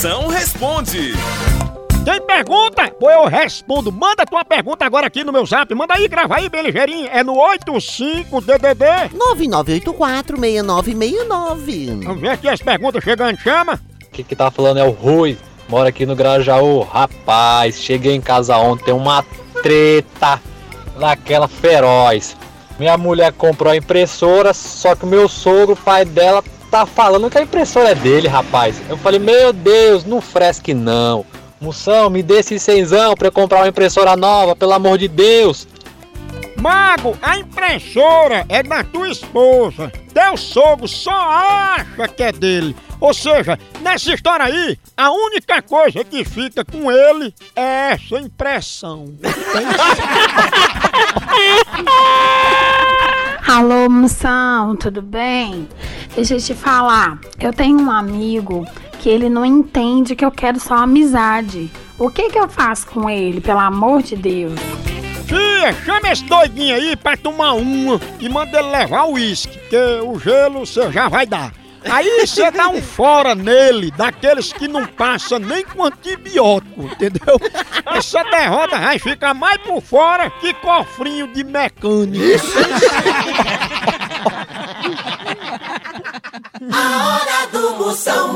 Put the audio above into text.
Moção responde. Tem pergunta? Pô, eu respondo. Manda tua pergunta agora aqui no meu zap. Manda aí, grava aí, bem ligeirinho. É no 85DDD. 99846969. Vamos ver aqui as perguntas chegando. Chama. Aqui que tá falando é o Rui, mora aqui no Grajaú. Rapaz, cheguei em casa ontem, uma treta daquela feroz. Minha mulher comprou a impressora, só que o meu sogro, o pai dela, tá falando que a impressora é dele, rapaz. Eu falei, meu Deus, não fresque não. Moção, me dê esse cenzão pra eu comprar uma impressora nova, pelo amor de Deus. Mago, a impressora é da tua esposa. Teu sogro só acha que é dele. Ou seja, nessa história aí, a única coisa que fica com ele é essa impressão. Alô, moção, tudo bem? Deixa eu te falar. Eu tenho um amigo que ele não entende que eu quero só amizade. O que que eu faço com ele, pelo amor de Deus? Fia, chama esse doidinho aí pra tomar uma e manda ele levar o uísque, que o gelo você já vai dar. Aí você dá um fora nele, daqueles que não passa nem com antibiótico, entendeu? Essa derrota vai ficar mais por fora que cofrinho de mecânico. A hora do Moção